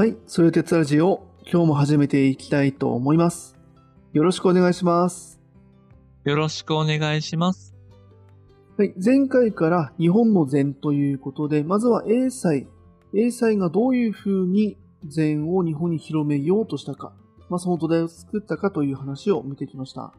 はい、それ鉄ラジオ、今日も始めていきたいと思います。よろしくお願いします。よろしくお願いします。はい、前回から日本の禅ということで、まずは英才。英才がどういう風に禅を日本に広めようとしたか、まあ、その土台を作ったかという話を見てきました。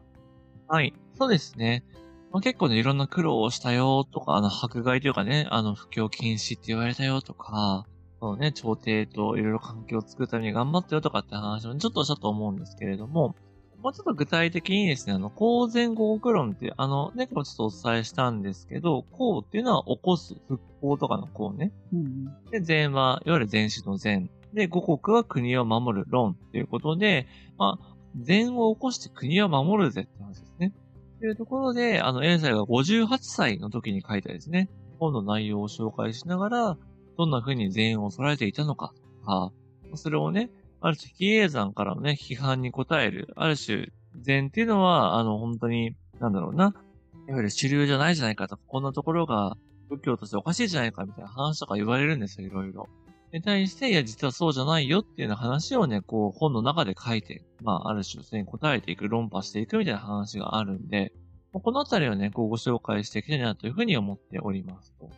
はい。そうですね。まあ、結構ね、いろんな苦労をしたよとか、あの、迫害というかね、あの、布教禁止って言われたよとか、そのね、朝廷といろいろ環境を作るために頑張ったよとかって話をちょっとしたと思うんですけれども、もうちょっと具体的にですね、あの、公然合国論っていう、あの、ね、これちょっとお伝えしたんですけど、公っていうのは起こす、復興とかの公ね。うんで、禅は、いわゆる禅師の禅。で、五国は国を守る論っていうことで、まあ、禅を起こして国を守るぜって話ですね。というところで、あの、英才が58歳の時に書いたですね、本の内容を紹介しながら、どんな風に禅を捉えていたのかとか、それをね、ある種、比叡山からのね、批判に応える、ある種、禅っていうのは、あの、本当に、なんだろうな、いわゆる主流じゃないじゃないかとか、こんなところが仏教としておかしいじゃないかみたいな話とか言われるんですよ、いろいろ。に対して、いや、実はそうじゃないよっていうような話をね、こう、本の中で書いて、まあ、ある種、それに答えていく、論破していくみたいな話があるんで、このあたりをね、こう、ご紹介していきたいなというふうに思っておりますと。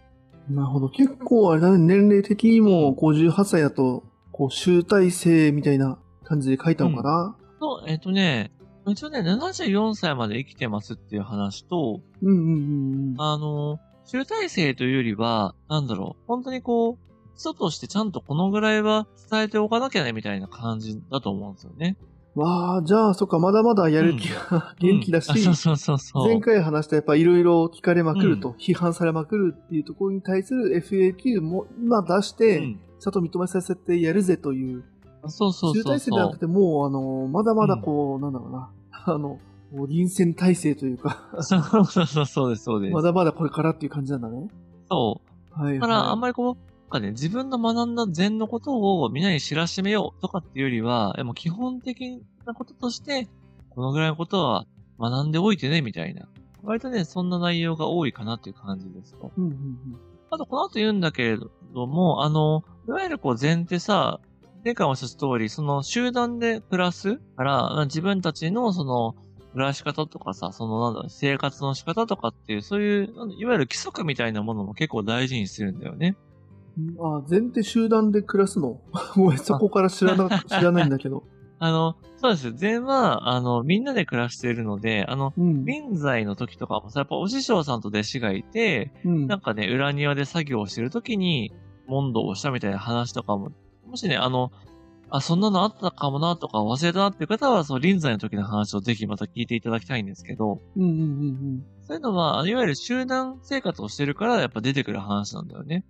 なるほど。結構あれだね、年齢的にも58歳だと、こう、集大成みたいな感じで書いたのかな？と、えっ、とね、一応ね、74歳まで生きてますっていう話と、うん、うん、うんうん。あの、集大成というよりは、なんだろう、本当にこう、基礎としてちゃんとこのぐらいは伝えておかなきゃね、みたいな感じだと思うんですよね。わあ、じゃあ、そっか、まだまだやる気が、元気だし、うんあそうそうそう。前回話したやっぱいろいろ聞かれまくると、批判されまくるっていうところに対する FAQ も今出して、うんちゃんと認めさせてやるぜという、そうそう集そうそ大成ではなくて、もう、あの、まだまだこう、なんだろうな、あの、臨戦態勢というか、う。そうそうそう、そうです、そうです。まだまだこれからっていう感じなんだね。そう。はい、だから、あんままりこう、かね、自分の学んだ禅のことをみんなに知らしめようとかっていうよりは、でも基本的なこととして、このぐらいのことは学んでおいてね、みたいな。割とね、そんな内容が多いかなっていう感じですと。うんうんあと、この後言うんだけれども、あの、いわゆるこう、禅ってさ、前回もした通り、その集団で暮らすから、まあ自分たちのその、暮らし方とかさ、そのなんだ生活の仕方とかっていう、そういう、いわゆる規則みたいなものも結構大事にするんだよね。うん。あ、全って集団で暮らすの？ごめん、そこから知らな、知らないんだけど。あの、そうです。禅は、あの、みんなで暮らしているので、あの、うん。臨在の時とかもさ、やっぱお師匠さんと弟子がいて、うんなんかね、裏庭で作業をしてる時に、問答をしたみたいな話とかも、もしね、あの、あ、そんなのあったかもなとか忘れたなっていう方は、そう、臨在の時の話をぜひまた聞いていただきたいんですけど、うんうんうんそういうのは、あのいわゆる集団生活をしてるから、やっぱ出てくる話なんだよね。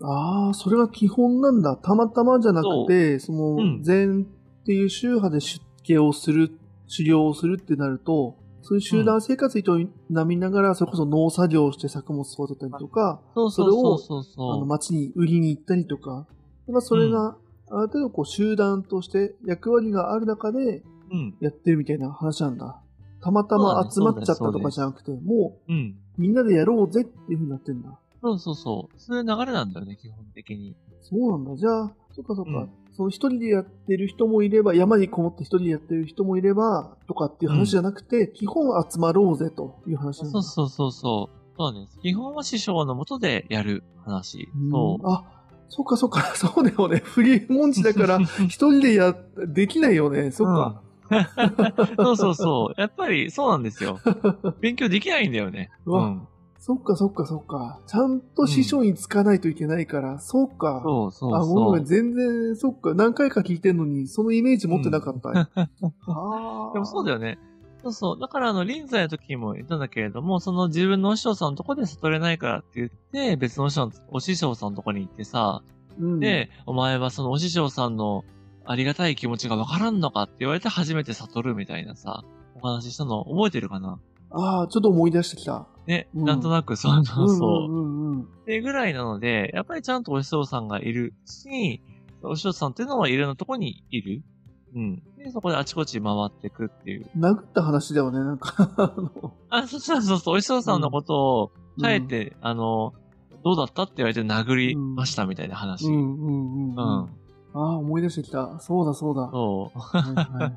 うん。ああ、それが基本なんだ。たまたまじゃなくて、その、うん禅っていう宗派で出家をする、修行をするってなると、そういう集団生活に営みながら、それこそ農作業をして作物育てたりとか、そうそうそうそうあの。町に売りに行ったりとか、まあ、それが、ある程度こう集団として役割がある中でうん。やってるみたいな話なんだ。たまたま集まっちゃったとかじゃなくて、もうみんなでやろうぜっていう風になってんだ。そうそうそう。そういう流れなんだよね、基本的に。そうなんだ。じゃあ、そっかそっか。うんその一人でやってる人もいれば、山にこもって一人でやってる人もいれば、とかっていう話じゃなくて、基本集まろうぜという話なんだ。そうそうそうそう。そうなんです。基本は師匠のもとでやる話。うんそう。あ、そっかそっか。そうだよね。フリーモンチだから、一人でや、できないよね。そっか。そうそうそう。やっぱりそうなんですよ。勉強できないんだよね。うわん。そっかそっかそっか。ちゃんと師匠につかないといけないから、そっか。そうそうあ、ごめん。全然、そっか。何回か聞いてんのに、そのイメージ持ってなかった。ああ。でもそうだよね。そうそう。だからあの、臨在の時にも言ったんだけれども、その自分のお師匠さんのとこで悟れないからって言って、別のお師匠お師匠さんのとこに行ってさ、うん、で、お前はそのお師匠さんのありがたい気持ちがわからんのかって言われて初めて悟るみたいなさ、お話ししたの覚えてるかな？ああ、ちょっと思い出してきた。ね、うんなんとなくそうそうそう。うんうんうんうん。っていうぐらいなので、やっぱりちゃんとお師匠さんがいるし、お師匠さんっていうのはいろんなとこにいる。うん。で、そこであちこち回ってくっていう。殴った話だよね、なんかあの。あ、そうそうそうそう、お師匠さんのことを、帰って、あの、どうだったって言われて殴りましたみたいな話。うん。うんうんうん。うん。ああ、思い出してきた。そうだそうだ。そう。はいはいはい。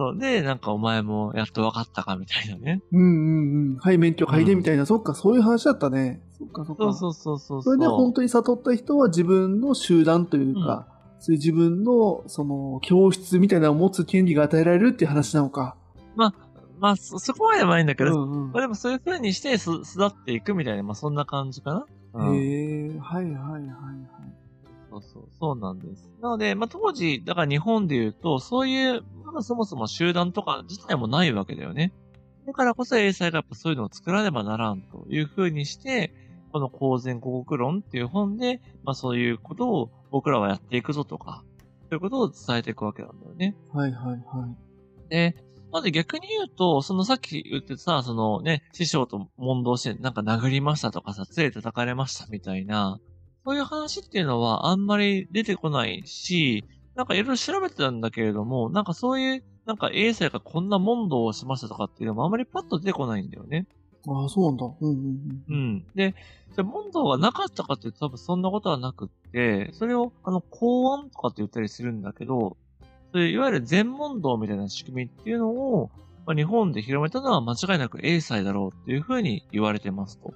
そう。で、なんかお前もやっと分かったかみたいなね。うんうんうん。はい、免許嗅いでみたいな。そっか、そういう話だったね。そっかそっか。そうそうそうそう。それで本当に悟った人は自分の集団というか、そういう自分の、その、教室みたいなのを持つ権利が与えられるっていう話なのか。まあ、そ、そこまではないんだけど、うんうんまあでもそういう風にしてす、育っていくみたいな、まあそんな感じかな。うんへえ、はいはいはいはい。そうそう、そうなんです。なので、まあ当時、だから日本で言うと、そういう、まだそもそも集団とか自体もないわけだよね。だからこそ英才がやっぱそういうのを作らねばならんという風にして、この公然古国論っていう本で、まあそういうことを僕らはやっていくぞとか、そういうことを伝えていくわけなんだよね。はいはいはい。で、まず逆に言うと、そのさっき言ってさ、そのね、師匠と問答してなんか殴りましたとかさ、杖叩かれましたみたいな、そういう話っていうのはあんまり出てこないし、なんかいろいろ調べてたんだけれども、なんかそういう、なんか英才がこんな問答をしましたとかっていうのもあんまりパッと出てこないんだよね。ああ、そうなんだ。うんうんううん。ん。で、じゃあ問答がなかったかっていうと多分そんなことはなくって、それをあの公安とかって言ったりするんだけど、そういういわゆる全問答みたいな仕組みっていうのを、まあ、日本で広めたのは間違いなく英才だろうっていうふうに言われてますと。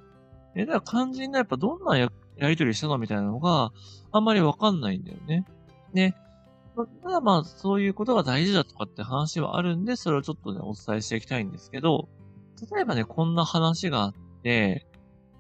で、だから肝心なやっぱどんなややりとりしたのみたいなのがあんまりわかんないんだよね。で、まただまあそういうことが大事だとかって話はあるんで、それをちょっとね、お伝えしていきたいんですけど、例えばね、こんな話があって、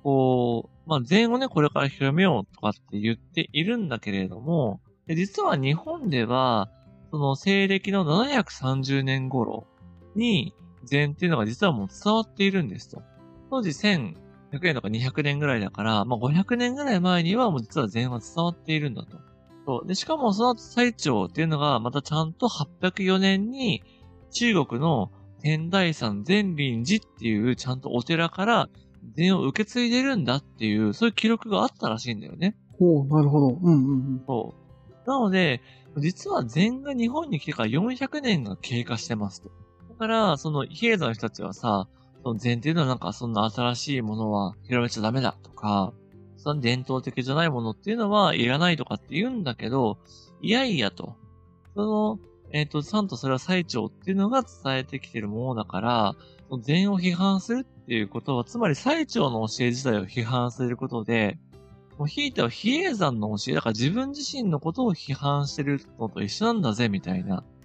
こう、まあ、禅をね、これから広めようとかって言っているんだけれども、実は日本では、その西暦の730年頃に、禅っていうのが実はもう伝わっているんですと。当時1100年とか200年ぐらいだから、まあ、500年ぐらい前にはもう実は禅は伝わっているんだと。そう。で、しかもその後最長っていうのがまたちゃんと804年に中国の天台山善林寺っていうちゃんとお寺から禅を受け継いでるんだっていう、そういう記録があったらしいんだよね。ほう、なるほど。うんうんうん。そう。なので、実は禅が日本に来てから400年が経過してますと。だから、その、比叡山の人たちはさ、その禅っていうのはなんかそんな新しいものは広めちゃダメだとか、その伝統的じゃないものっていうのはいらないとかって言うんだけど、いやいやと。その、えっ、と、ちゃんとそれは最長っていうのが伝えてきてるものだから、禅を批判するっていうことは、つまり最長の教え自体を批判することで、もうひいては比叡山の教え、だから自分自身のことを批判してるのと一緒なんだぜ、みたいな。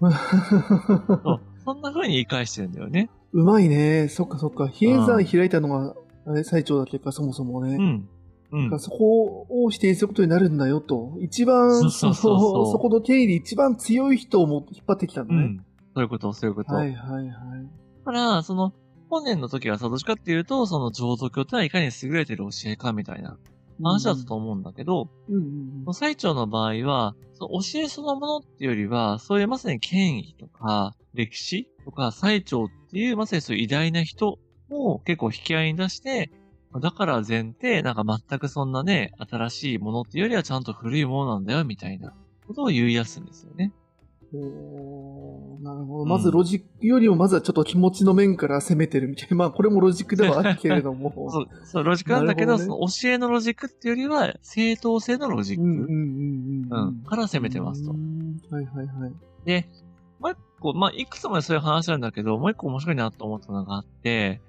そんな風に言い返してるんだよね。うまいね。そっかそっか。比叡山開いたのが、あれ、最長だっけか、そもそもね。うん。うん。そこを否定することになるんだよと。一番、そうそうそうそうのそこの定理一番強い人をも引っ張ってきたのね。うん。そういうこと、そういうこと。はいはいはい。だから、その、本年の時はさ、どっちかっていうと、その浄土教ってのはいかに優れてる教えかみたいな話だったと思うんだけど、うんうんうん。おーなるほど。うんまずロジックよりも、まずはちょっと気持ちの面から攻めてるみたいな。まあ、これもロジックではあるけれども。そう、そう、ロジックなんだけど、なるほどその教えのロジックっていうよりは、正当性のロジック。うんうんうんうん。うんから攻めてますとうんはいはいはい。で、もう一個、まあ、いくつもそういう話なんだけど、もう一個面白いなと思ったのがあって、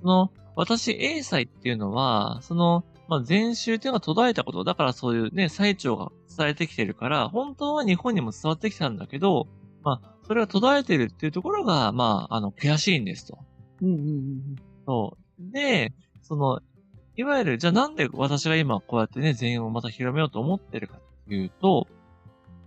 その、私、栄西っていうのは、その、まあ、禅宗っていうのが途絶えたこと、だからそういうね、最澄が伝えてきてるから、本当は日本にも伝わってきたんだけど、まあ、それが途絶えてるっていうところが、まあ、あの、悔しいんですと。うんうんうんそう。で、その、いわゆる、じゃあなんで私が今こうやってね、禅をまた広めようと思ってるかっていうと、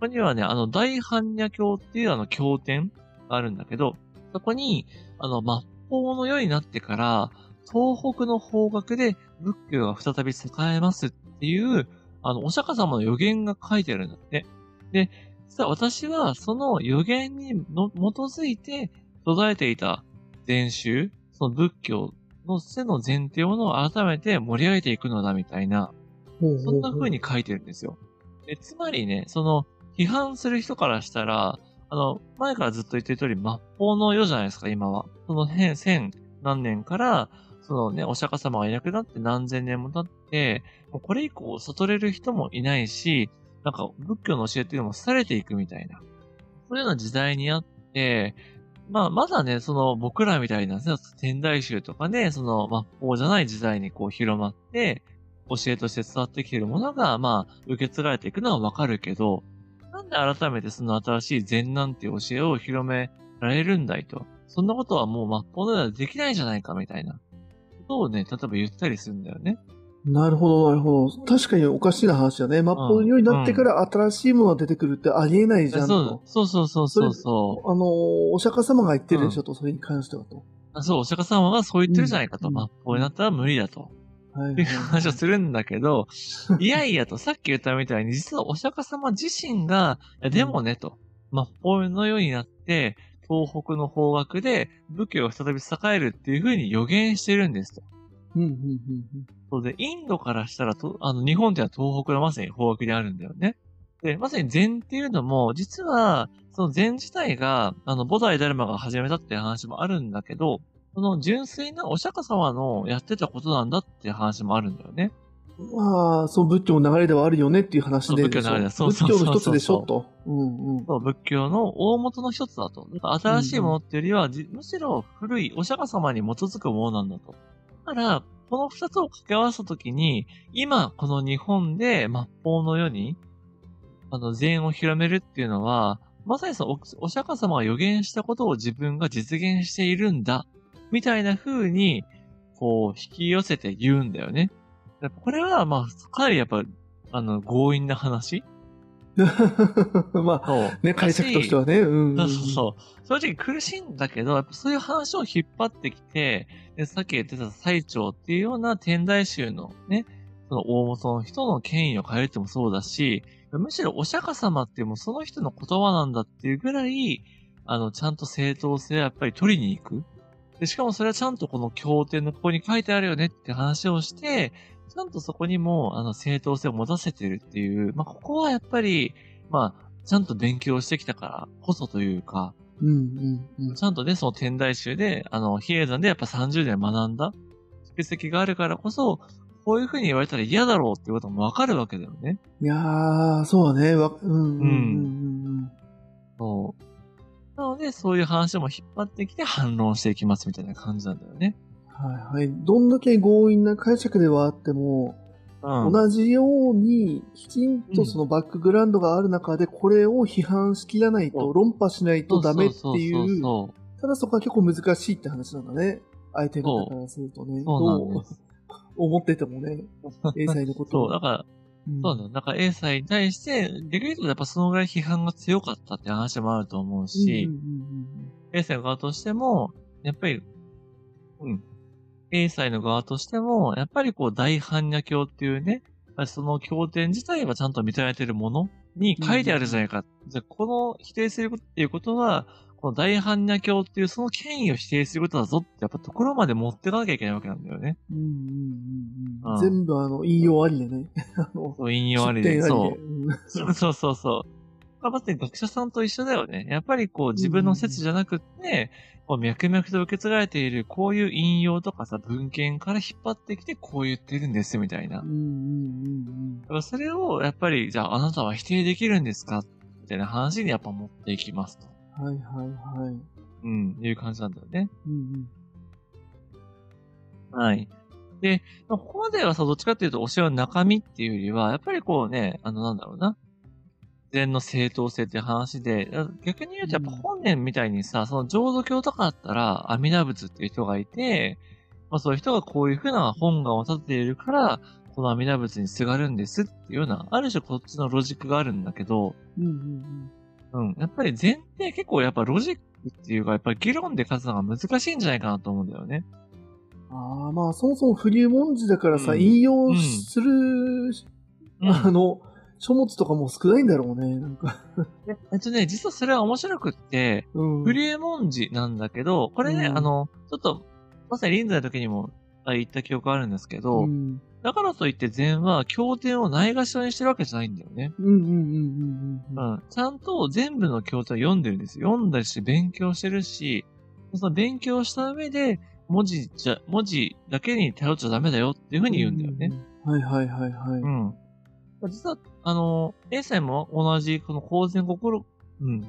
ここにはね、あの、大般若経っていうあの経典があるんだけど、そこに、あの、末法の世になってから、東北の方角で仏教が再び栄えますっていう、あの、お釈迦様の予言が書いてあるんだって。で、実は私はその予言にの基づいて途絶えていた禅宗、その仏教の背の前提を改めて盛り上げていくのだみたいな、そんな風に書いてるんですよ。でつまりね、その、批判する人からしたら、あの、前からずっと言ってる通り、末法の世じゃないですか、今は。その変、千何年から、そのね、お釈迦様がいなくなって何千年も経って、もうこれ以降悟れる人もいないし、なんか仏教の教えっていうのも廃れていくみたいな、そういうような時代にあって、まあ、まだね、その僕らみたいな、天台宗とかね、その、まあ、こうじゃない時代にこう広まって、教えとして伝わってきているものが、まあ、受け継がれていくのはわかるけど、なんで改めてその新しい禅なんて教えを広められるんだいと。そんなことはもう末法のではできないじゃないかみたいな。ことをね、例えば言ったりするんだよね。なるほど、なるほど。確かにおかしいな話だね。末法のようになってから新しいものが出てくるってありえないじゃんと。そうそうそうそうそう。あの、お釈迦様が言ってるでしょと、それに関してはと。あそう、お釈迦様がそう言ってるじゃないかと。うん末法になったら無理だと。はいっていう話をするんだけど、いやいやと、さっき言ったみたいに、実はお釈迦様自身が、いやでもねと、末法のようになって、東北の方角で仏教が再び栄えるっていうふうに予言してるんですと。うん、うん、うんそうで、インドからしたらと、あの、日本ってのは東北のまさに方角にあるんだよね。で、まさに禅っていうのも、実は、その禅自体が、あの、菩提ダルマが始めたっていう話もあるんだけど、その純粋なお釈迦様のやってたことなんだっていう話もあるんだよね。うん。まあ、そう、仏教の流れではあるよねっていう話で。仏教の流れだそう仏そうそうそう教の一つでしょ？と。うん、うん。そう仏教の大元の一つだと。だ新しいものっていうよりは、じむしろ古いお釈迦様に基づくものなんだと。だから、この二つを掛け合わせたときに、今、この日本で末法の世に、あの、禅を広めるっていうのは、まさにそのお、お釈迦様が予言したことを自分が実現しているんだ、みたいな風に、こう、引き寄せて言うんだよね。やっぱこれは、まあ、かなりやっぱ、あの、強引な話？まあ。ね、解釈としてはね。うん、うん。そうそうそう。正直苦しいんだけど、やっぱそういう話を引っ張ってきて、でさっき言ってた最長っていうような天台宗のね、その大元の人の権威を変えるってもそうだし、むしろお釈迦様っていうもうその人の言葉なんだっていうぐらい、あの、ちゃんと正当性をやっぱり取りに行く。で、しかもそれはちゃんとこの経典のここに書いてあるよねって話をして、ちゃんとそこにも、あの、正当性を持たせてるっていう、まあ、ここはやっぱり、まあ、ちゃんと勉強してきたからこそというか、うん、うん、うん。ちゃんとね、その天台宗で、あの、比叡山でやっぱ30年学んだ蓄積があるからこそ、こういう風に言われたら嫌だろうっていうこともわかるわけだよね。いやー、そうだね。わうん、うん、うんうん。そう。なので、そういう話も引っ張ってきて反論していきますみたいな感じなんだよね。はいはい。どんだけ強引な解釈ではあっても、うん。同じように、きちんとそのバックグラウンドがある中で、これを批判しきらないと、論破しないとダメっていう、ただそこは結構難しいって話なんだね。相手方からするとね。どう思っててもね、英才のことそう。をだから、うんそうなの。だから A 祭に対して、逆に言うとやっぱそのぐらい批判が強かったって話もあると思うし、うんうんうん A 側としても、やっぱり、うん。A 祭の側としても、やっぱりこう大般若経っていうね、その経典自体はちゃんと認められているものに書いてあるじゃないか。じゃあこの否定することっていうことは、この大般若経っていうその権威を否定することだぞってやっぱところまで持っていかなきゃいけないわけなんだよね。うんうんうんうんうん全部あの、引用ありでね。あの、そう、引用ありで。そうそうそうそう。まあ、まさに学者さんと一緒だよね。やっぱりこう自分の説じゃなくって、こう脈々と受け継がれているこういう引用とかさ、文献から引っ張ってきてこう言ってるんですみたいな。うんうんうんだからそれをやっぱり、じゃああなたは否定できるんですかみたいな話にやっぱ持っていきますと。うん。はいはいはい。うん、いう感じなんだよね。うんうん。はい。で、まあここまではさ、どっちかっていうと、教えの中身っていうよりは、やっぱりこうね、あの、なんだろうな。禅の正当性っていう話で、逆に言うとやっぱ本年みたいにさ、その浄土教とかだったら、阿弥陀仏っていう人がいて、まあそういう人がこういうふうな本願を立てているから、この阿弥陀仏にすがるんですっていうような、ある種こっちのロジックがあるんだけど、うんうんうん。やっぱり禅って結構やっぱロジックっていうか、やっぱり議論で勝つのが難しいんじゃないかなと思うんだよね。うん。ああ、まあそもそも不流文字だからさ、うん引用うんする、うんあの、書物とかも少ないんだろうね。なんか。でえっとね、実はそれは面白くって、うん。不流文字なんだけど、これね、うんあの、ちょっと、まさに臨済の時にもあ言った記憶あるんですけど、うんだからといって禅は経典をないがしろにしてるわけじゃないんだよね。うんうんうんうんうん。うん。ちゃんと全部の経典を読んでるんですよ。読んだりして勉強してるし、その勉強した上で、文字じゃ、文字だけに頼っちゃダメだよっていうふうに言うんだよね。うん。はいはいはいはい。うん。実は、あの、A 歳も同じ、この公然心、うん。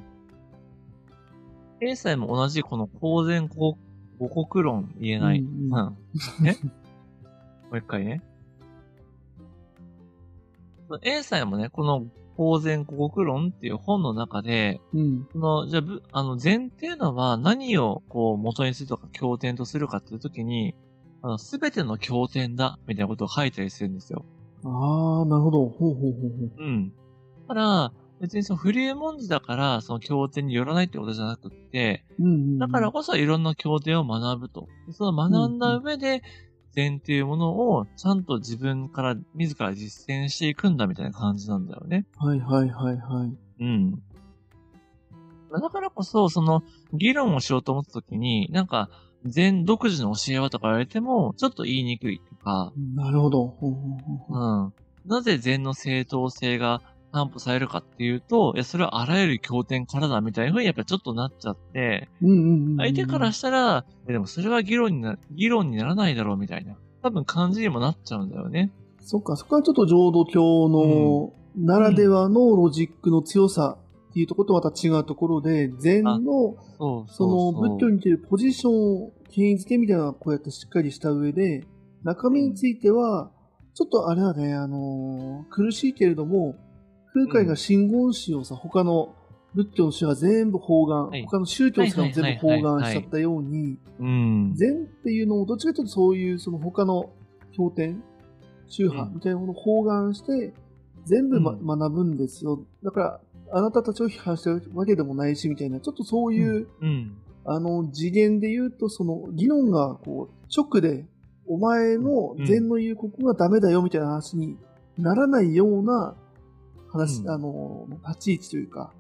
A 歳も同じ、この公然五国論言えない。うん、うん、え？もう一回ね。A さんもね、この公然五国論っていう本の中で、うん、その、じゃあ、あの、禅っていうのは何をこう元にするとか経典とするかっていうときに、あの、すべての経典だ、みたいなことを書いたりするんですよ。ああ、なるほど。ほうほうほうほう。うん。ただ、別にそのフリー文字だから、その経典によらないってことじゃなくって、うんうんうん、だからこそいろんな経典を学ぶと。その学んだ上で、禅っていうものをちゃんと自分から自ら実践していくんだみたいな感じなんだよね。はいはいはいはい。うん。だからこそ、その、議論をしようと思った時に、なんか、禅独自の教えはとか言われても、ちょっと言いにくいとか。なるほど。うん。なぜ禅の正当性が担保されるかっていうと、いや、それはあらゆる経典からだみたいな風にやっぱちょっとなっちゃって、相手からしたら、でもそれは議論にな、議論にならないだろうみたいな、多分感じにもなっちゃうんだよね。そっか、そこはちょっと浄土教のならではのロジックの強さっていうところとまた違うところで、禅の、その仏教にてるポジションを権威づけみたいなこうやってしっかりした上で、中身については、ちょっとあれだね、あのー、苦しいけれども、空海が真言宗をさ、他の仏教の宗は全部包含、はい、他の宗教とかも全部包含しちゃったように、禅っていうのをどっちかというとそういうその他の経典、宗派みたいなものを包含して、全部、ま、うん、学ぶんですよ。だから、あなたたちを批判してるわけでもないし、みたいな、ちょっとそういう、うん。うん、あの、次元で言うと、その、議論が、こう、直で、お前の禅の言うここがダメだよ、みたいな話にならないような、話、うん、あの、立ち位置というか、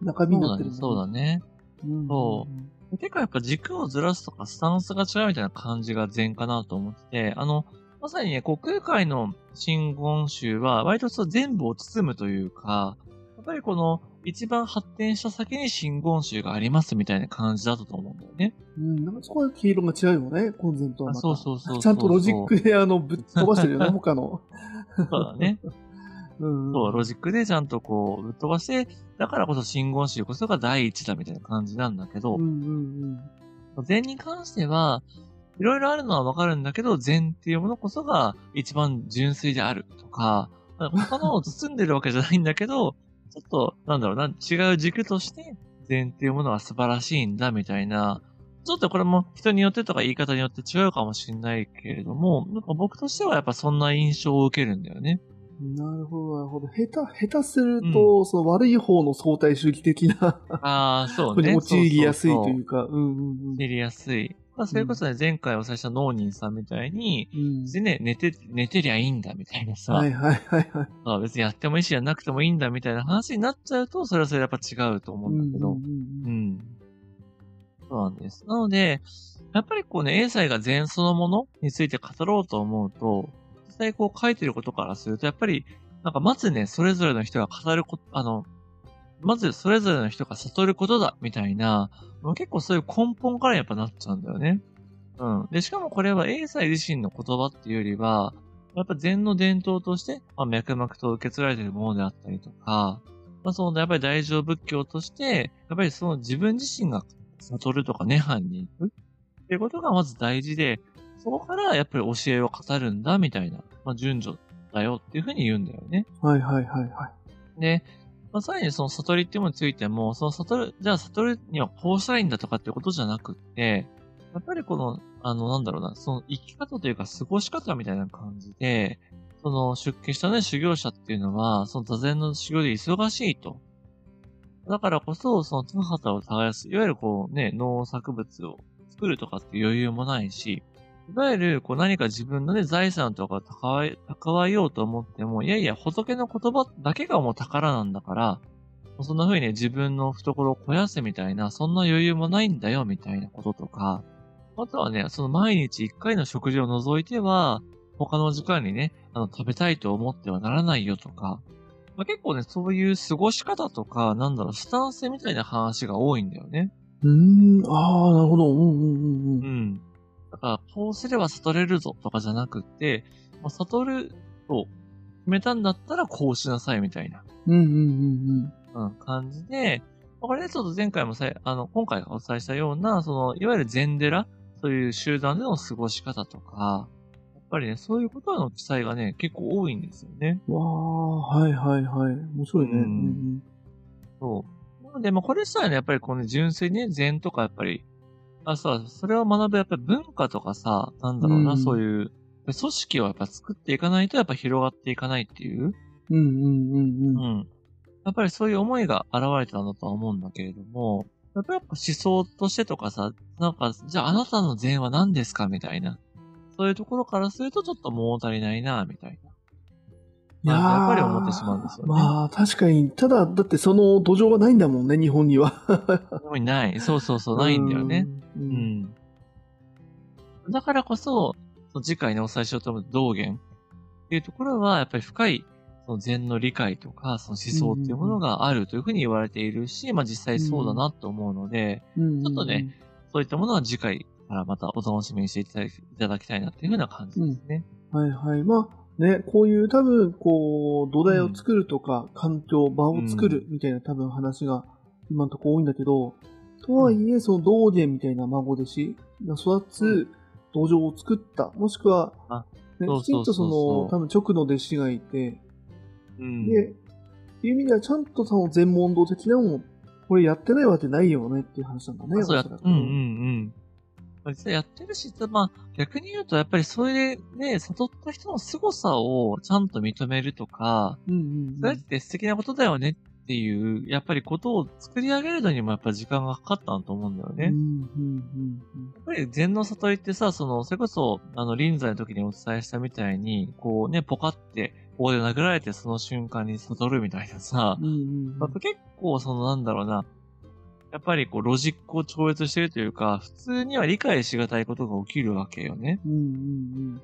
中身になってるそうだね。そうだね。うん、そう。結構やっぱ軸をずらすとかスタンスが違うみたいな感じが善かなと思ってて、あの、まさにね、国空海の真言宗は割とそう全部を包むというか、やっぱりこの一番発展した先に真言宗がありますみたいな感じだったと思うんだよね。うん、なんかそこは黄色が違うよね、コンゼントはそうそうそうちゃんとロジックであの、ぶっ飛ばしてるよね、他の。そうだね。うん、そう、ロジックでちゃんとこう、ぶっ飛ばして、だからこそ真言宗こそが第一だみたいな感じなんだけど、うんうんうん、禅に関しては、いろいろあるのはわかるんだけど、禅っていうものこそが一番純粋であるとか、他のを包んでるわけじゃないんだけど、ちょっと、なんだろうな、違う軸として、禅っていうものは素晴らしいんだみたいな、ちょっとこれも人によってとか言い方によって違うかもしれないけれども、なんか僕としてはやっぱそんな印象を受けるんだよね。なるほど、なるほど。下手、下手すると、うん、その悪い方の相対主義的なああ、そうね。陥りやすいというか、うんうんうん。陥りやすい。まあ、それこそね、前回おさした農人さんみたいに、うん、でね、寝て、寝てりゃいいんだみたいなさ。はいはいはいはい。あ別にやってもいいし、やなくてもいいんだみたいな話になっちゃうと、それはそれやっぱ違うと思うんだけど。うん、うん、そうなんです。なので、やっぱりこうね、英才が禅そのものについて語ろうと思うと、実際こう書いてることからすると、やっぱりなんかまずね、それぞれの人が語ること、あの、まずそれぞれの人が悟ることだ、みたいな、結構そういう根本からやっぱなっちゃうんだよね。うん。で、しかもこれは英才自身の言葉っていうよりは、やっぱ禅の伝統として、まあ、脈々と受け継がれているものであったりとか、まあ、その、やっぱり大乗仏教として、やっぱりその自分自身が悟るとか涅槃に行くっていうことがまず大事で、そこからやっぱり教えを語るんだ、みたいな、まあ、順序だよっていうふうに言うんだよね。はいはいはいはい。で、まあ、さらにその悟りっていうものについても、その悟る、じゃあ悟るにはこうしたらいいんだとかってことじゃなくて、やっぱりこの、あの、なんだろうな、その生き方というか過ごし方みたいな感じで、その出家したね、修行者っていうのは、その座禅の修行で忙しいと。だからこそ、その田畑を耕す、いわゆるこうね、農作物を作るとかって余裕もないし、いわゆる、こう何か自分のね、財産とか蓄えようと思っても、いやいや、仏の言葉だけがもう宝なんだから、そんな風にね、自分の懐を肥やせみたいな、そんな余裕もないんだよ、みたいなこととか、あとはね、その毎日一回の食事を除いては、他の時間にね、あの、食べたいと思ってはならないよとか、まあ、結構ね、そういう過ごし方とか、なんだろう、スタンスみたいな話が多いんだよね。うーん、ああ、なるほど。うんうんうんうん。から、こうすれば悟れるぞとかじゃなくって、まあ、悟ると決めたんだったらこうしなさいみたいな、うんうんうんうん、感じで、これね、ちょっと前回もさ、あの、今回お伝えしたような、その、いわゆる禅寺、そういう集団での過ごし方とか、やっぱりね、そういうことの記載がね、結構多いんですよね。うん。わあ、はいはいはい。面白いね。ううんんそう。なので、まあ、これさえね、やっぱりこの純粋にね、禅とかやっぱり、あ、そう、それを学ぶやっぱり文化とかさ、なんだろうな、うんそういう、組織をやっぱ作っていかないとやっぱ広がっていかないっていう、うん。うんうんうんううん。ん。やっぱりそういう思いが現れたんだとは思うんだけれども、やっぱり思想としてとかさ、なんか、じゃああなたの禅は何ですかみたいな。そういうところからするとちょっと物足りないな、みたいな。いやーやっぱり思ってしまうんですよねまあ、確かに。ただ、だってその土壌がないんだもんね、日本には。興味ない。そうそうそう、ないんだよね。う。うんん。だからこそ、その次回ね、お伝えしようと思う道元っていうところは、やっぱり深い、その禅の理解とか、その思想っていうものがあるというふうに言われているし、まあ実際そうだなと思うので、うん。ちょっとねそういったものは次回からまたお楽しみにしていただきいただきたいなっていうふうな感じですね。はいはい。まあ、ね、こういう多分、こう、土台を作るとか、環境、場を作るみたいな多分話が今のところ多いんだけど、とはいえ、その道元みたいな孫弟子が育つ土壌を作った、もしくはあ、ね、きちんとその、多分直の弟子がいて、うん。で、っていう意味ではちゃんとその全問答的なのも、これやってないわけないよねっていう話なんだね。そうやうんうんうん。まあ実際やってるし、まあ逆に言うとやっぱりそれでね、悟った人の凄さをちゃんと認めるとか、うんうんそれって素敵なことだよねっていう、やっぱりことを作り上げるのにもやっぱり時間がかかったんと思うんだよね。うんうんうんやっぱり禅の悟りってさ、その、それこそ、あの、臨済の時にお伝えしたみたいに、こうね、ポカって、棒で殴られてその瞬間に悟るみたいなさ、うんうんうん。まあ、結構そのなんだろうな、やっぱりこうロジックを超越してるというか、普通には理解しがたいことが起きるわけよね。うんうん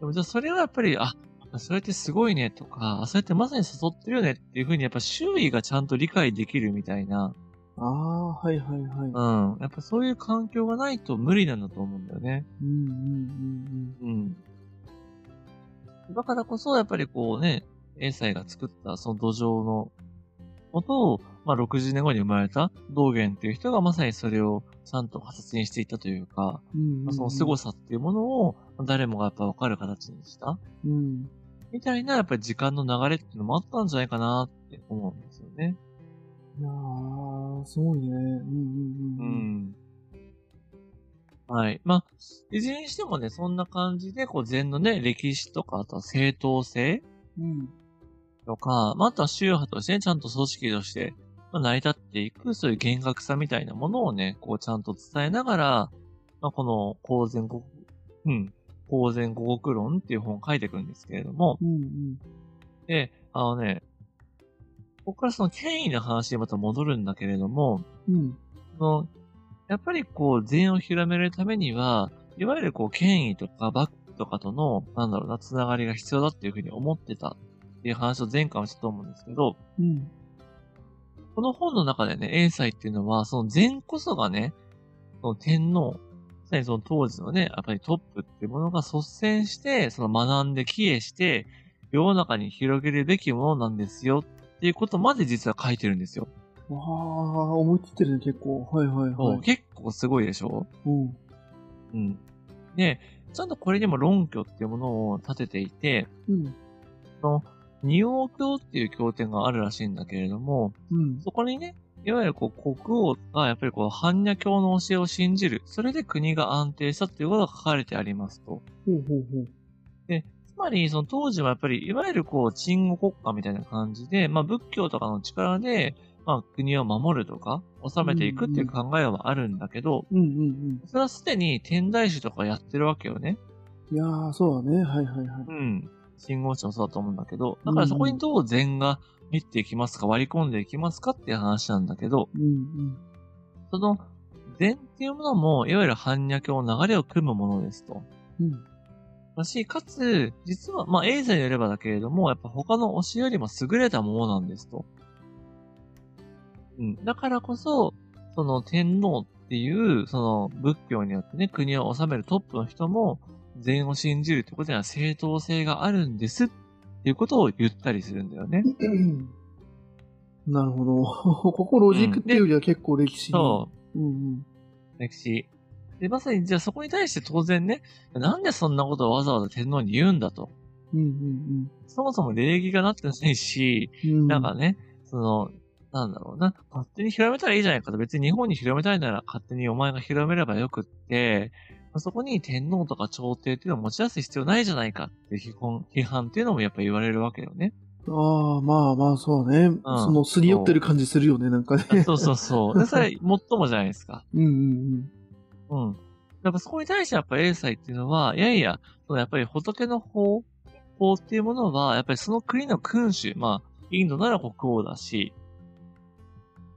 でもじゃあそれはやっぱり、あ、それってすごいねとか、あそれってまさに誘ってるよねっていうふうにやっぱ周囲がちゃんと理解できるみたいな、ああ、はいはいはい。うん。やっぱそういう環境がないと無理なんだと思うんだよね。うんうんうんうん。だからこそ、やっぱりこうね、英才が作ったその土壌のことを、まあ60年後に生まれた道元っていう人がまさにそれをちゃんと形にしていったというか、うんうん。まあその凄さっていうものを誰もがやっぱ分かる形にした、うん。みたいなやっぱり時間の流れっていうのもあったんじゃないかなって思うんですよね。いやー、すごいね。うんうんううん。ん。はい。まあ、いずれにしてもね、そんな感じで、こう、禅のね、歴史とか、あとは正当性うん。とか、まあ、あとは宗派としてね、ちゃんと組織として、まあ、成り立っていく、そういう厳格さみたいなものをね、こう、ちゃんと伝えながら、まあ、この、公然国、うん、公然五国論っていう本を書いていくんですけれども、うんうん。で、あのね、ここからその権威の話にまた戻るんだけれども、うん。その、やっぱりこう、禅を広めるためには、いわゆるこう、権威とかバックとかとの、なんだろうな、つながりが必要だっていうふうに思ってたっていう話を前回もしたと思うんですけど、うん。この本の中でね、英才っていうのは、その禅こそがね、その天皇、まさにその当時のね、やっぱりトップっていうものが率先して、その学んで帰依して、世の中に広げるべきものなんですよっていうことまで実は書いてるんですよ。わー、思い切ってるね、結構。はいはいはい。結構すごいでしょ？うん。うん。で、ちゃんとこれにも論拠っていうものを立てていて、うん。その、二王教っていう経典があるらしいんだけれども、うん。そこにね、いわゆるこう国王がやっぱりこう般若教の教えを信じる。それで国が安定したっていうことが書かれてありますと。ほうほうほう。つまり、その当時はやっぱり、いわゆるこう、鎮護国家みたいな感じで、まあ仏教とかの力で、まあ国を守るとか、治めていくっていう考えはあるんだけど、うんうんそれはすでに天台宗とかやってるわけよね。うん。いやー、そうだね。はいはいはい。うん。信号地もそうだと思うんだけど、だからそこにどう禅が入っていきますか、割り込んでいきますかっていう話なんだけど、うんうん。その禅っていうものも、いわゆる般若教の流れを組むものですと。うん。だし、かつ、実は、まあ、英才によればだけれども、やっぱ他の教えよりも優れたものなんですと。うん。だからこそ、その天皇っていう、その仏教によってね、国を治めるトップの人も、禅を信じるってことには正当性があるんですっっていうことを言ったりするんだよね。なるほど。ここロジックっていうよりは結構歴史に。そう。うんうん。歴史。で、まさに、じゃあそこに対して当然ね、なんでそんなことをわざわざ天皇に言うんだと。うんうんそもそも礼儀がなってないし、うん。なんかね、その、なんだろうな、勝手に広めたらいいじゃないかと。別に日本に広めたいなら勝手にお前が広めればよくって、そこに天皇とか朝廷っていうのを持ち出す必要ないじゃないかって批判批判っていうのもやっぱ言われるわけよね。ああ、まあまあ、そうね。その、すり寄ってる感じするよね、なんかね。そうそうそう。で、それ、もっともじゃないですか。うんうんうん。やっぱそこに対してやっぱ英才っていうのは、いやいや、そのやっぱり仏の法、法っていうものは、やっぱりその国の君主、まあ、インドなら国王だし、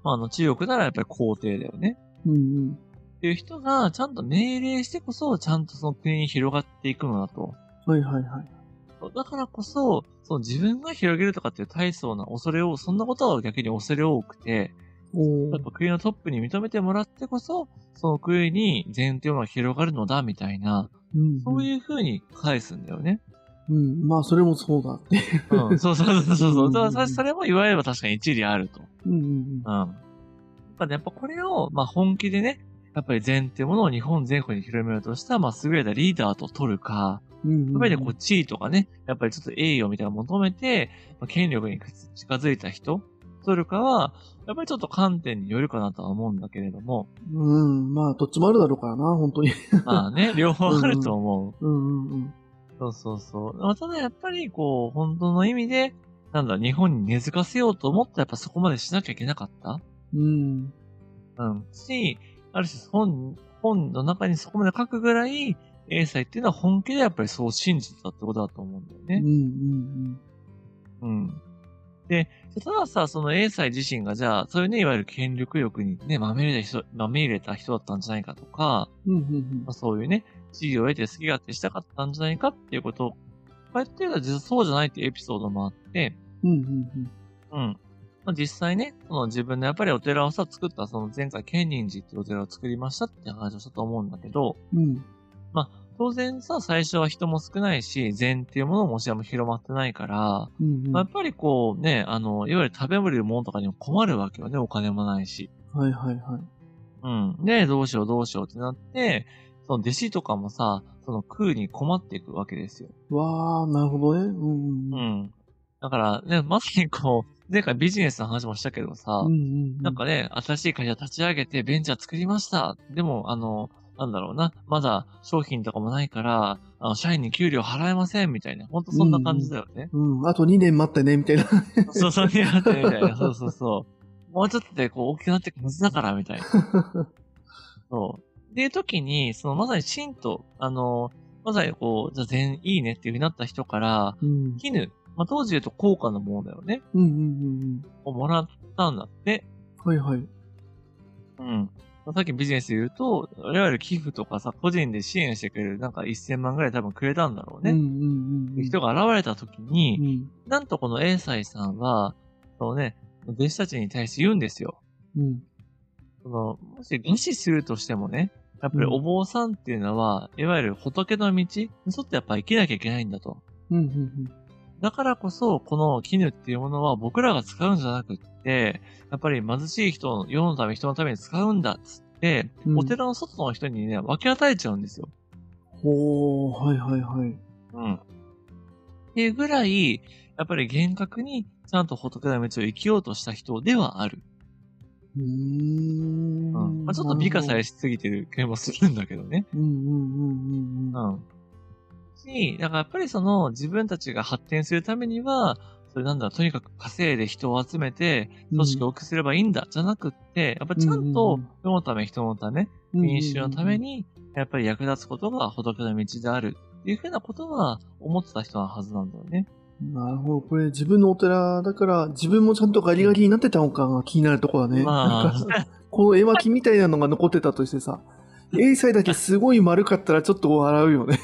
まあ、あの、中国ならやっぱり皇帝だよね。うん。うんうん。っていう人が、ちゃんと命令してこそ、ちゃんとその国に広がっていくのだと。はいはいはい。だからこそ、その自分が広げるとかっていう大層な恐れを、そんなことは逆に恐れ多くて、おやっぱ国のトップに認めてもらってこそ、その国に全体が広がるのだ、みたいな、うん。そういう風に返すんだよね。うん。まあ、それもそうだって。うん、そうそうそうそうそう。だからうんうんうんそそれも言われれば確かに一理あると。うんうんうん。やっぱね、やっぱこれを、まあ本気でね、やっぱり善っていうものを日本全国に広めようとした、まあ優れたリーダーと取るか、うん。うんうん。やっぱりね、こう地位とかね、やっぱりちょっと栄誉みたいなのを求めて、まあ、権力に近づいた人、取るかは、やっぱりちょっと観点によるかなとは思うんだけれども、うん。まあ、どっちもあるだろうからな、本当に。まあね、両方あると思う。うんうんうん。そうそうそう。まあ、ただやっぱりこう、本当の意味で、なんだ、日本に根付かせようと思ったらやっぱそこまでしなきゃいけなかったうん。うん。し、ある種本、本の中にそこまで書くぐらい、英才っていうのは本気でやっぱりそう信じてたってことだと思うんだよね。うんうんうん。で、たださ、その英才自身がじゃあ、そういうね、いわゆる権力欲にね、まみれた人、まみれた人だったんじゃないかとか、うん。うんうんまあ、そういうね、地位を得て好き勝手したかったんじゃないかっていうことを、こうやっては実はそうじゃないっていうエピソードもあって、うん。うんうんうん。まあ、実際ね、その自分のやっぱりお寺をさ、作った、その前回、建仁寺っていうお寺を作りましたって話をしたと思うんだけど、うん。うん。当然さ、最初は人も少ないし、禅っていうものももちろん広まってないから、うんうん。まあ、やっぱりこうね、あの、いわゆる食べるものとかにも困るわけよね、お金もないし。はいはいはい。うん。で、どうしようどうしようってなって、その弟子とかもさ、その食うに困っていくわけですよ。わあ、なるほどね。うんううん。ん。だからね、まさにこう、前回ビジネスの話もしたけどさ、うんうん。なんかね、新しい会社立ち上げてベンチャー作りました。でも、あの、なんだろうな、まだ商品とかもないから、あの、社員に給料払えませんみたいな。ほんとそんな感じだよね。うん。あと2年待ってね、みたいな。そうそう、になってみたいな。そうそうそう。もうちょっとでこう大きくなっていくはずだから、みたいな。そう。っていう時に、そのまさに神と、あの、まさにこう、じゃあ全いいねっていう風になった人から、うん。絹、まあ、当時言うと高価なものだよね。うんうんうんをもらったんだって。うん。はいはい。うん。まあさっきビジネスで言うと、いわゆる寄付とかさ、個人で支援してくれる、なんか1000万ぐらい多分くれたんだろうね。うんうんうんうん。人が現れた時に、うん。なんとこの英才さんは、そのね、弟子たちに対して言うんですよ。うん。その、もし餓死するとしてもね、やっぱりお坊さんっていうのは、いわゆる仏の道に沿ってやっぱ生きなきゃいけないんだと。うんうんだからこそ、この絹っていうものは僕らが使うんじゃなくって、やっぱり貧しい人の、世のため、人のために使うんだっつって、うんお寺の外の人にね、分け与えちゃうんですよ。ほー、はいはいはい。うん。っていうぐらい、やっぱり厳格に、ちゃんと仏の道を生きようとした人ではある。うーん。うん。まあ、ちょっと美化されしすぎてる気もするんだけどね。うんうんうんうんうん。うん。し、だからやっぱりその自分たちが発展するためには、それなんだ、とにかく稼いで人を集めて、組織を大きくすればいいんだ、じゃなくって、やっぱりちゃんうんうんとうん世のため、人のため、民衆のために、やっぱり役立つことが仏の道であるっていうふうなことは思ってた人のはずなんだよね。なるほど。これ自分のお寺だから、自分もちゃんとガリガリになってたのかが気になるところだね。まあか、この絵巻みたいなのが残ってたとしてさ、英才だけすごい丸かったらちょっと笑うよね。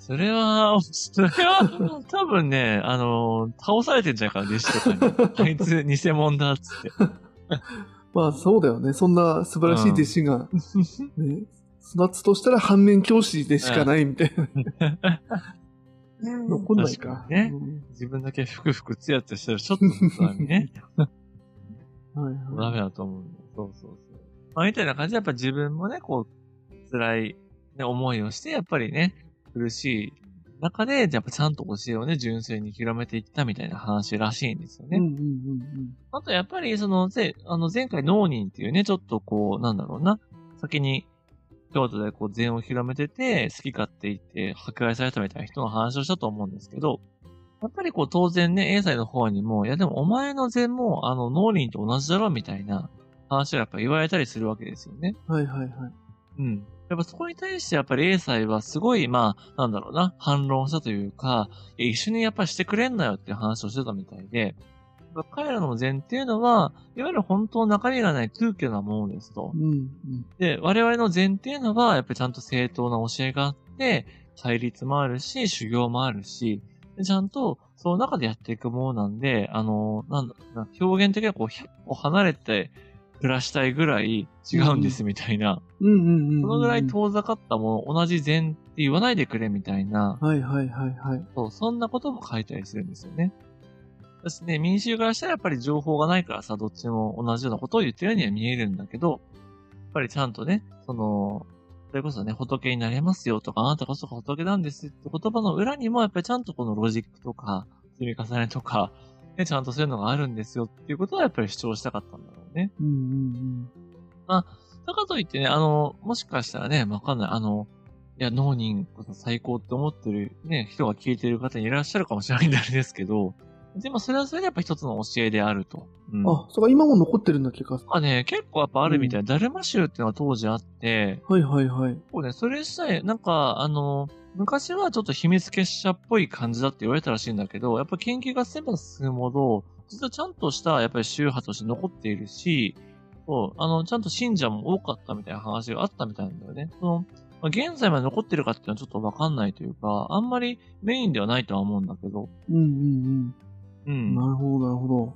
それは、それは、多分ね、あの、倒されてんじゃないかな、弟子とかに。あいつ偽物だっつって。まあそうだよね。そんな素晴らしい弟子が、ね、育つとしたら反面教師でしかないみたいな。残んないか。ね。うん自分だけふくふくつやつやしたらちょっとさね、はいはい。ダメだと思う。そうそうそう。まあ、みたいな感じでやっぱ自分もね、こう、辛い、ね、思いをして、やっぱりね、苦しい中で、やっぱちゃんと教えをね、純粋に広めていったみたいな話らしいんですよね。うんうんうんあとやっぱりその、ぜあの前回農人っていうね、ちょっとこう、なんだろうな、先に京都でこう禅を広めてて、好き勝手言って迫害されたみたいな人の話をしたと思うんですけど、やっぱりこう当然ね、英才の方にも、いやでもお前の禅もあの農林と同じだろみたいな話をやっぱ言われたりするわけですよね。うん。はいはいはい。うん。やっぱそこに対してやっぱり英才はすごい、まあ、なんだろうな、反論したというか、一緒にやっぱりしてくれんなよっていう話をしてたみたいで、彼らの禅っていうのは、いわゆる本当中身がない空虚なものですとう。んうん。で、我々の禅っていうのは、やっぱりちゃんと正当な教えがあって、対立もあるし、修行もあるし、でちゃんと、その中でやっていくものなんで、あの、なんだろうな、表現的にはこう、100歩離れて暮らしたいぐらい違うんですみたいな、うんうんうんうん。そのぐらい遠ざかったもの、同じ禅って言わないでくれみたいな、はいはいはいはい。そう、そんなことも書いたりするんですよね。私ね、民衆からしたらやっぱり情報がないからさ、どっちも同じようなことを言ってるようには見えるんだけど、やっぱりちゃんとね、その、それこそね、仏になれますよとか、あなたこそが仏なんですって言葉の裏にも、やっぱりちゃんとこのロジックとか、積み重ねとか、ね、ちゃんとそういうのがあるんですよっていうことはやっぱり主張したかったんだろうね。うんうんだからといってね、あの、もしかしたらね、わかんない。あの、いや、農人こそ最高って思ってるね、人が聞いてる方にいらっしゃるかもしれないんであれですけど、でもそれはそれでやっぱ一つの教えであると。うん、うん。あ、それが今も残ってるんだっけか。あね、結構やっぱあるみたいな、ダルマ州っていうのが当時あって、はいはいはい。こうね、それさえ、なんか、あの、昔はちょっと秘密結社っぽい感じだって言われたらしいんだけど、やっぱ研究が進めば進むほど、実はちゃんとした、やっぱり宗派として残っているし、そう、あの、ちゃんと信者も多かったみたいな話があったみたいなんだよね。その、まあ、現在まで残ってるかっていうのはちょっとわかんないというか、あんまりメインではないとは思うんだけど、うんうんううん。ん。なるほどなるほ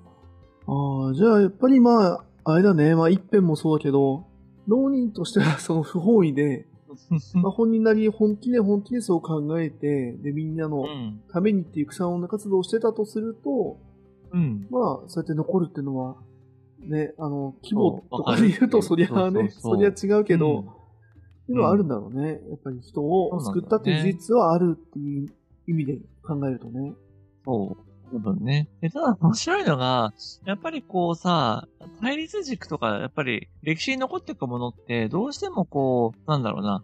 ど。ああ、じゃあやっぱりまあ、あれだね。まあ一辺もそうだけど、浪人としては その不本意で、まあ、本人なり本気で本気でそう考えて、で、みんなのうん。ためにっていう草の活動をしてたとすると、うん。まあ、そうやって残るっていうのは、ね、あの、規模とかで言うと、そりゃあね、そりゃ違うけど、うんっていうのはあるんだろうね。やっぱり人を救ったっていう事実はあるっていう意味で考えるとね。そう。多分ね。で、ただ面白いのが、やっぱりこうさ、対立軸とか、やっぱり歴史に残っていくものって、どうしてもこう、なんだろうな、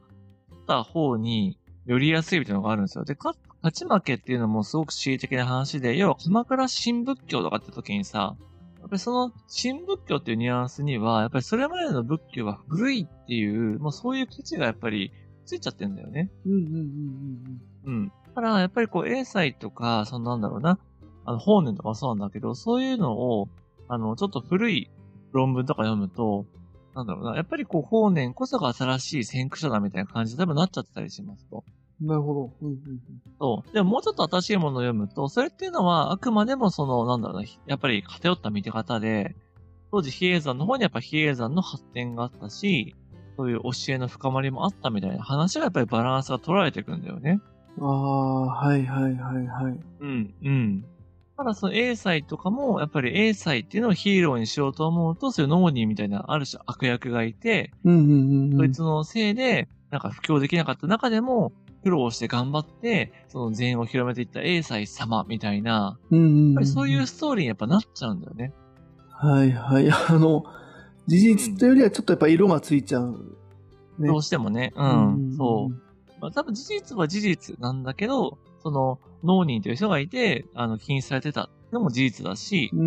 勝った方に寄りやすいみたいなのがあるんですよ。で、か勝ち負けっていうのもすごく恣意的な話で、要は鎌倉新仏教とかって時にさ、やっぱりその新仏教っていうニュアンスには、やっぱりそれまでの仏教は古いっていう、もうそういう価値がやっぱりついちゃってんだよね。うんうんうんうんうん。だから、やっぱりこう、英才とか、そのなんだろうな、あの、法然とかもそうなんだけど、そういうのを、あの、ちょっと古い論文とか読むと、なんだろうな、やっぱりこう、法然こそが新しい先駆者だみたいな感じで多分なっちゃってたりしますと。うん。なるほど。うんうんそう。でももうちょっと新しいものを読むと、それっていうのは、あくまでもその、なんだろうな、やっぱり偏った見て方で、当時比叡山の方にやっぱ比叡山の発展があったし、そういう教えの深まりもあったみたいな話がやっぱりバランスが取られていくんだよね。うん。ああ、はいはいはいはい。うん、うん。ただその A 祭とかも、やっぱり A 祭っていうのをヒーローにしようと思うと、そういうノーニーみたいなある種悪役がいて、うんうんうんうん。そいつのせいで、なんか布教できなかった中でも、苦労して頑張って、その善を広めていった A 祭様みたいな、そういうストーリーにやっぱなっちゃうんだよね。はいはい。あの、事実というよりはちょっとやっぱ色がついちゃう。ねどうしてもね。うん、そう。まあ多分事実は事実なんだけど、その、農人という人がいて、あの、禁止されてたのも事実だし、うんう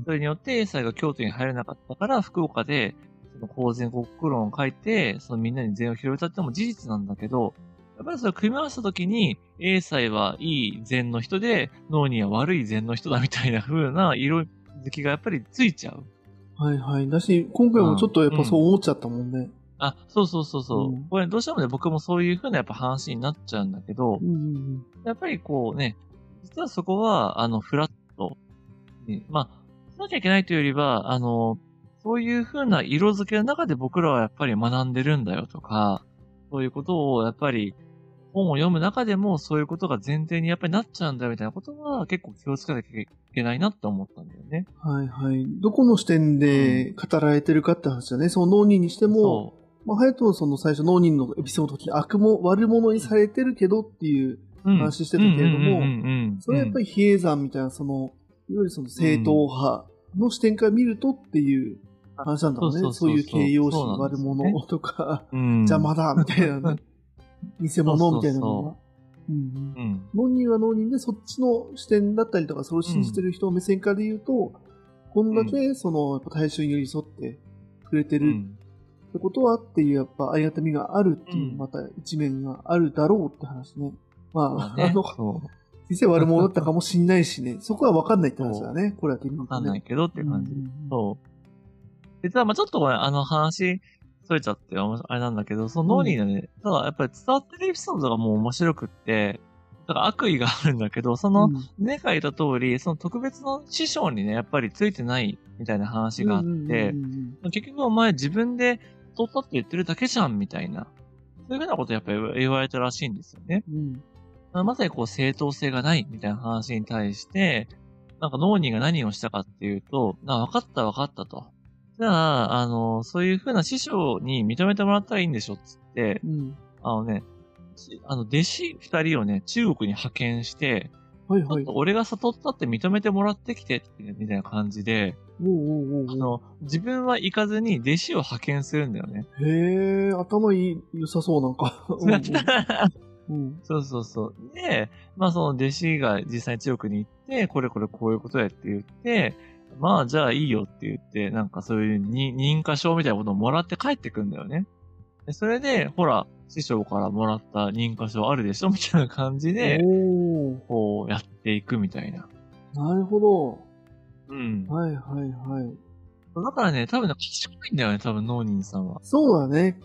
ん。それによって、英才が京都に入れなかったから、福岡で、その公然国論を書いて、そのみんなに善を広めたってのも事実なんだけど、やっぱりそれを組み合わせたときに、英才はいい善の人で、脳には悪い善の人だみたいな風な色付きがやっぱりついちゃう。はいはい。だし、今回もちょっとやっぱそう思っちゃったもんね。あ、そうそうそうそう。うんこれどうしてもね、僕もそういう風なやっぱ話になっちゃうんだけどう、んうんやっぱりこうね、実はそこは、あの、フラットに、まあ、しなきゃいけないというよりは、あの、そういう風な色付けの中で僕らはやっぱり学んでるんだよとか、そういうことをやっぱり本を読む中でもそういうことが前提にやっぱりなっちゃうんだみたいなことは結構気をつけなきゃいけないなって思ったんだよね。はいはい。どこの視点で語られてるかって話だね。その脳人にしても、そまあ、ハヤトのその最初脳人のエピソードの時に悪も悪者にされてるけどっていう、話してたけれどもそれはやっぱり比叡山みたいな、その、いわゆるその正統派の視点から見るとっていう話なんだろうね。そういう形容詞、悪者とか、うん邪魔だみたいなね。偽物みたいなのが。うんうんうん。脳人は脳人でそっちの視点だったりとか、それを信じてる人の目線から言うと、こんだけその、やっぱ大衆に寄り添ってくれてるうんってことはっていう、やっぱありがたみがあるっていう、うんまた一面があるだろうって話ね。まあ、まあねあの。実際悪者だったかもしんないしね、そこは分かんないって話だね、これだけ見るとね。わかんないけどっていう感じ。うんそう。実はまあちょっとこれあの話、それちゃってあれなんだけど、その脳にね、ただやっぱり伝わってるエピソードがもう面白くって、だから悪意があるんだけど、その、うん前回言った通り、その特別の師匠にね、やっぱりついてないみたいな話があって、うんうんうん結局お前自分で取ったって言ってるだけじゃん、みたいな。そういうふうなことやっぱり言われたらしいんですよね。うんまさにこう正当性がないみたいな話に対して、なんか脳人が何をしたかっていうと、な分かった分かったと。じゃあ、あの、そういう風な師匠に認めてもらったらいいんでしょっつって、うんあのね、しあの、弟子二人をね、中国に派遣して、はいはい。俺が悟ったって認めてもらってきてみたいな感じで、おうおうおうおうあの、自分は行かずに弟子を派遣するんだよね。へえ、頭いい、良さそうなんか。そうそうそう。で、まあその弟子が実際に中国に行って、これこれこういうことやって言って、まあじゃあいいよって言って、なんかそういうに認可証みたいなことをもらって帰ってくんだよね。でそれで、ほら、師匠からもらった認可証あるでしょみたいな感じで、こうやっていくみたいな。なるほうんど。。はいはいはい。だからね、多分ね、賢いんだよね、多分、農人さんは。そうだね。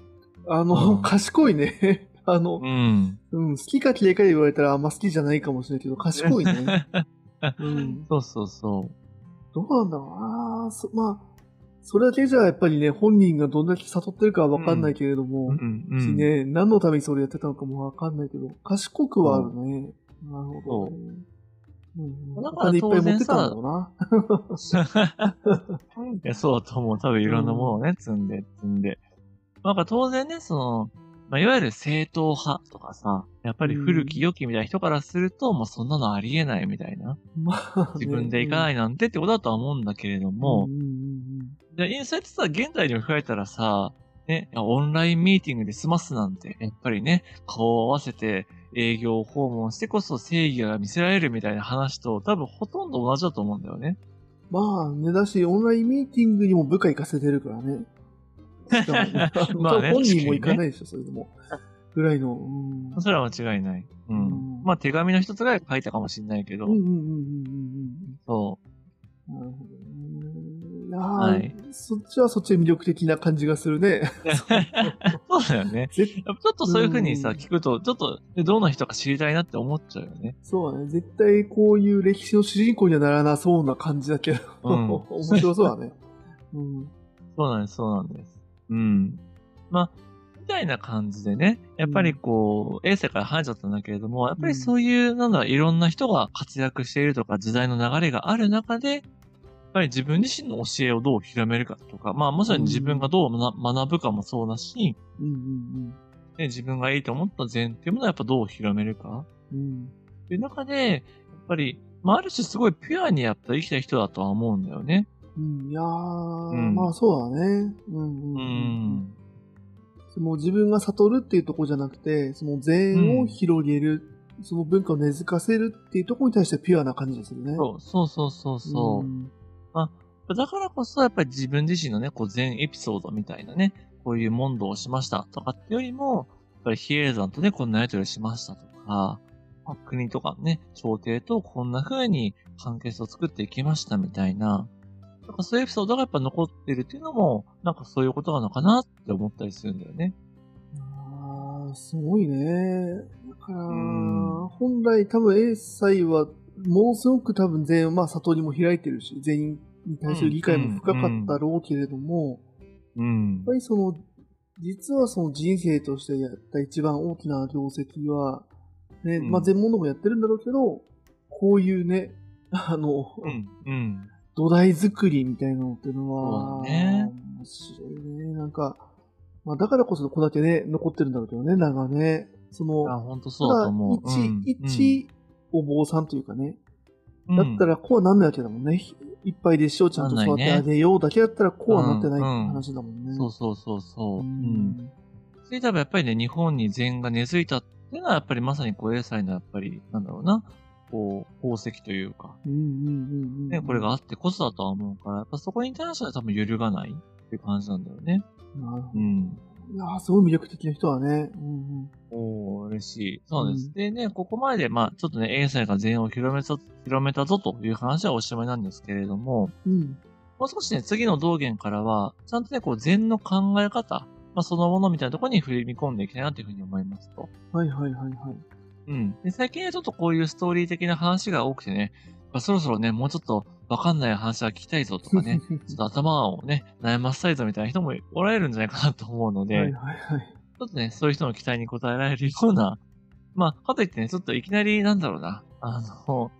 あの、うん賢いね。あのう、ん。うん、好きか嫌いかで言われたらあんま好きじゃないかもしれないけど、賢いね。うん。そうそうそどうなんだろうなそまあ、それだけじゃやっぱりね、本人がどんだけ悟ってるかはわかんないけれどう。も、うん、うしん。ね、何のためにそれやってたのかもわかんないけど、賢くはあるね。なるほど、ね。うん、だからお金いっぱい持ってたんだろうな。いや、そうだと思う。多分いろんなものをね、積んで、積んで。なんか当然ね、その、まあ、いわゆる正統派とかさ、やっぱり古き良きみたいな人からすると、もうそんなのありえないみたいな。自分で行かないなんてってことだとは思うんだけれどもうん、うんうんで、そうやってさ、現代に置き換えたらさ、ね、オンラインミーティングで済ますなんて、やっぱりね、顔を合わせて営業訪問してこそ正義が見せられるみたいな話と多分ほとんど同じだと思うんだよね。まあ、ね、だし、オンラインミーティングにも部下行かせてるからね。まあね本人も行かないでしょ、それでも。ぐらいの。うんそれは間違いない。うん。うんまあ手紙の一つぐらい書いたかもしれないけど、うんうんうんうんうんそうん。なるほどね。いやーはいそっちはそっちで魅力的な感じがするね。う。そうだよね。ちょっとそういう風にさ、うん聞くと、ちょっと、でどんな人か知りたいなって思っちゃうよね。そうだね。絶対こういう歴史の主人公にはならなそうな感じだけど、うん 面白そうだね。うん。そうなんです、そうなんです。うん。まあ、みたいな感じでね、やっぱりこう、A 世から離れちゃったんだけれども、やっぱりそういう、なんだ、いろんな人が活躍しているとか、時代の流れがある中で、やっぱり自分自身の教えをどう広めるかとか、まあ、まさに自分がどう学学ぶかもそうだし、うんうんね、自分がいいと思った善っていうものはやっぱどう広めるかうん。うん。っていう中で、やっぱり、まあ、ある種すごいピュアにやっぱ生きた人だとは思うんだよね。うん、いやー、うんまあそうだね。うんうんううん。ん。その自分が悟るっていうところじゃなくて、その善を広げる、その文化を根付かせるっていうところに対してピュアな感じでするね。そうそうそうそうそう。んだからこそ、やっぱり自分自身のね、こう、全エピソードみたいなね、こういう問答をしましたとかってよりも、やっぱり比叡山とね、こんなやりとりをしましたとか、まあ国とかね、朝廷とこんな風に関係性を作っていきましたみたいな、なんかそういうエピソードがやっぱ残ってるっていうのも、なんかそういうことなのかなって思ったりするんだよね。あーすごいね。だから、ん本来多分 A 祭は、ものすごく多分全員、まあ悟りも開いてるし、全員に対する理解も深かったろうけれども、うんやっぱ。りその、実はその人生としてやった一番大きな業績は、ね、うんまあ全問答もやってるんだろうけど、こういうね、あの、うん。うん。土台作りみたいなのっていうのは、ね面白いね。なんか、まあだからこそここだけね、残ってるんだろうけどね、なんかね。その、あ、本当そうだと思う。一、うん一お坊さんというかね。うんだったらこうはなんないわけだもんね。いっぱい弟子をちゃんと育ててあげようだけだったらこうはなってないって話だもんね。そうそうそうそう。ううんん。それ多分やっぱりね、日本に禅が根付いたっていうのは、やっぱりまさにこう、英才のやっぱり、なんだろうな、こう、宝石というか。ね、これがあってこそだとは思うから、やっぱそこに対しては多分揺るがないっていう感じなんだよね。なるほど。うん。いやーすごい魅力的な人はね。うんうん。おー、嬉しい。そうです。うんでね、ここまで、まあちょっとね、英才が禅を広めた、広めたぞという話はおしまいなんですけれども、うん。もう少しね、次の道元からは、ちゃんとね、こう、禅の考え方、まあそのものみたいなところに振り込んでいきたいなというふうに思いますと。はいはいはいはい。うん。で、最近はちょっとこういうストーリー的な話が多くてね、まあそろそろね、もうちょっとわかんない話は聞きたいぞとかね、ちょっと頭をね、悩ませたいぞみたいな人もおられるんじゃないかなと思うので、はいはいはい。ちょっとね、そういう人の期待に応えられるような、まあ、かといってね、ちょっといきなり、なんだろうな、あの、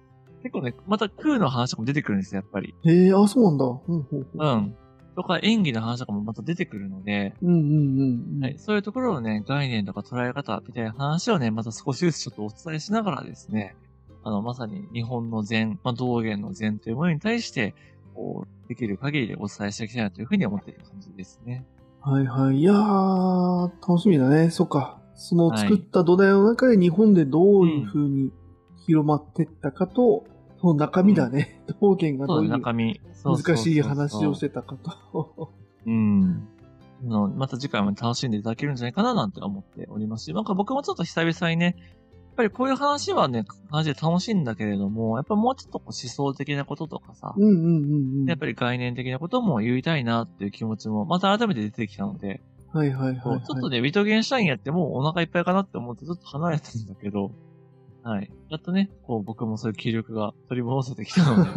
結構ね、また空の話も出てくるんですよ、やっぱり。へえ、あ、そうなんだ。うんう。うん。とか、演技の話とかもまた出てくるので、うんうんうんうん。はい、そういうところのね、概念とか捉え方みたいな話をね、また少しずつちょっとお伝えしながらですね、あの、まさに日本の禅、まあ、道元の禅というものに対して、こう、できる限りでお伝えしていきたいなというふうに思っている感じですね。はいはい。いやー、楽しみだね。そっか。そのはい作った土台の中で日本でどういう風に広まってったかと、その中身だね。道元がどういう難しい話をしてたかと。うん。また次回も楽しんでいただけるんじゃないかななんて思っておりますし、なんか僕もちょっと久々にね、やっぱりこういう話はね、話で楽しいんだけれども、やっぱもうちょっとこう思想的なこととかさ、うんうんうんうん。やっぱり概念的なことも言いたいなっていう気持ちも、また改めて出てきたので、はいはいはい、はい。ちょっとね、ウィトゲンシュタインやってもうお腹いっぱいかなって思ってちょっと離れてるんだけど、はい。やっとね、こう僕もそういう気力が取り戻せてきたので、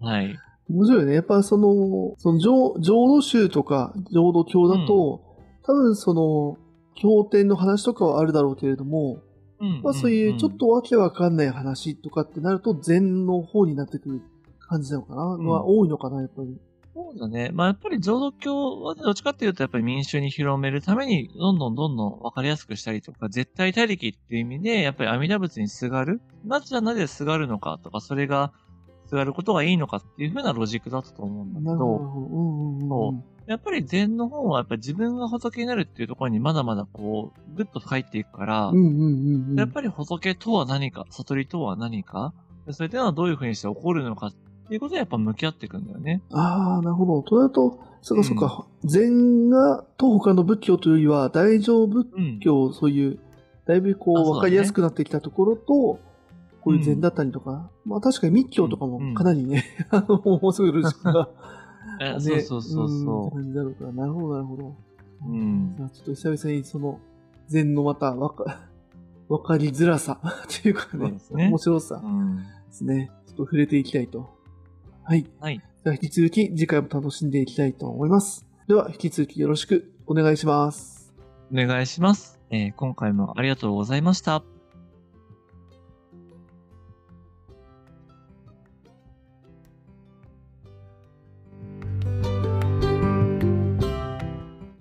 はい。面白いね。やっぱその、その浄浄土宗とか浄土教だと、多分その、経典の話とかはあるだろうけれども、うんまあそういうちょっとわけわかんない話とかってなると禅の方になってくる感じなのかな、んまあ多いのかな、やっぱり。そうだね。まあやっぱり浄土教はどっちかっていうとやっぱり民衆に広めるためにどんどんどんどん分かりやすくしたりとか、絶対他力っていう意味でやっぱり阿弥陀仏にすがるなぜじゃあなぜすがるのかとか、それがすがることがいいのかっていう風なロジックだったと思うんだけど。ど、うんやっぱり禅の方はやっぱり自分が仏になるっていうところにまだまだこう、ぐっと入っていくから。やっぱり仏とは何か、悟りとは何か、でそれっていうのはどういう風にして起こるのかっていうことでやっぱ向き合っていくんだよね。ああ、なるほど。となると、そっかそっか、禅がと他の仏教というよりは、大乗仏うん。教、そういう、だいぶこう、わかりやすくなってきたところと、こういう禅だったりとか、まあ確かに密教とかもかなりね、あの、もうすぐロジックが、えねそうそうそううんそうから、なるほど、なるほど。う。うんちょっと久々にその、禅のまたわか、わかりづらさというかねね面白さうん。ですね。ちょっと触れていきたいと。はい。はい。では引き続き次回も楽しんでいきたいと思います。では引き続きよろしくお願いします。お願いします。えー今回もありがとうございました。